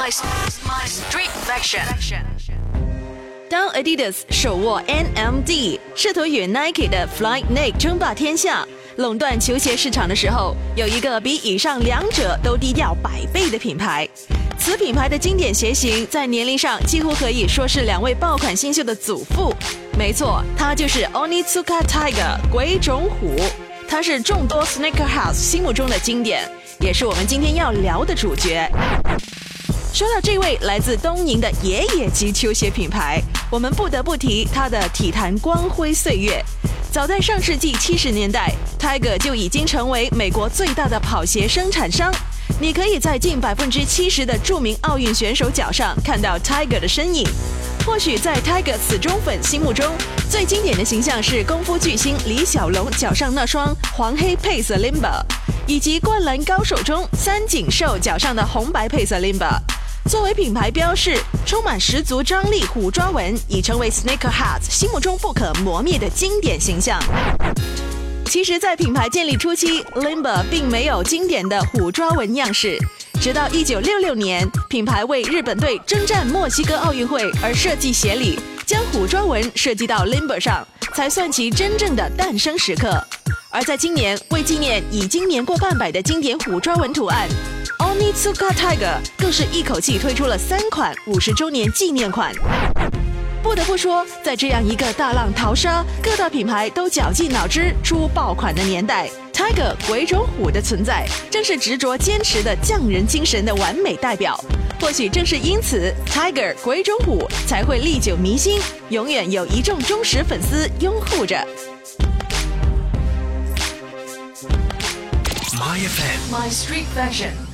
My My Street Fashion。当 Adidas 手握 NMD，试图与 Nike 的 Flyknit 争霸天下，垄断球鞋市场的时候，有一个比以上两者都低调百倍的品牌。此品牌的经典鞋型，在年龄上几乎可以说是两位爆款新秀的祖父。没错，它就是 Onitsuka Tiger 鬼冢虎。它是众多 Sneaker House 心目中的经典，也是我们今天要聊的主角。说到这位来自东宁的爷爷级球鞋品牌，我们不得不提它的体坛光辉岁月。早在上世纪七十年代，Tiger 就已经成为美国最大的跑鞋生产商。你可以在近百分之七十的著名奥运选手脚上看到 Tiger 的身影。或许在 Tiger 死忠粉心目中，最经典的形象是功夫巨星李小龙脚上那双黄黑配色 Limber，以及灌篮高手中三井寿脚上的红白配色 Limber。作为品牌标识，充满十足张力，虎抓纹已成为 Sneaker Hats 心目中不可磨灭的经典形象。其实，在品牌建立初期，Limber 并没有经典的虎抓纹样式。直到1966年，品牌为日本队征战墨西哥奥运会而设计鞋里，将虎抓纹设计到 Limber 上，才算其真正的诞生时刻。而在今年，为纪念已经年过半百的经典虎抓纹图案。Onitsuka Tiger 更是一口气推出了三款五十周年纪念款。不得不说，在这样一个大浪淘沙、各大品牌都绞尽脑汁出爆款的年代，Tiger 鬼冢虎的存在，正是执着坚持的匠人精神的完美代表。或许正是因此，Tiger 鬼冢虎才会历久弥新，永远有一众忠实粉丝拥护着。My FM，My Street Fashion。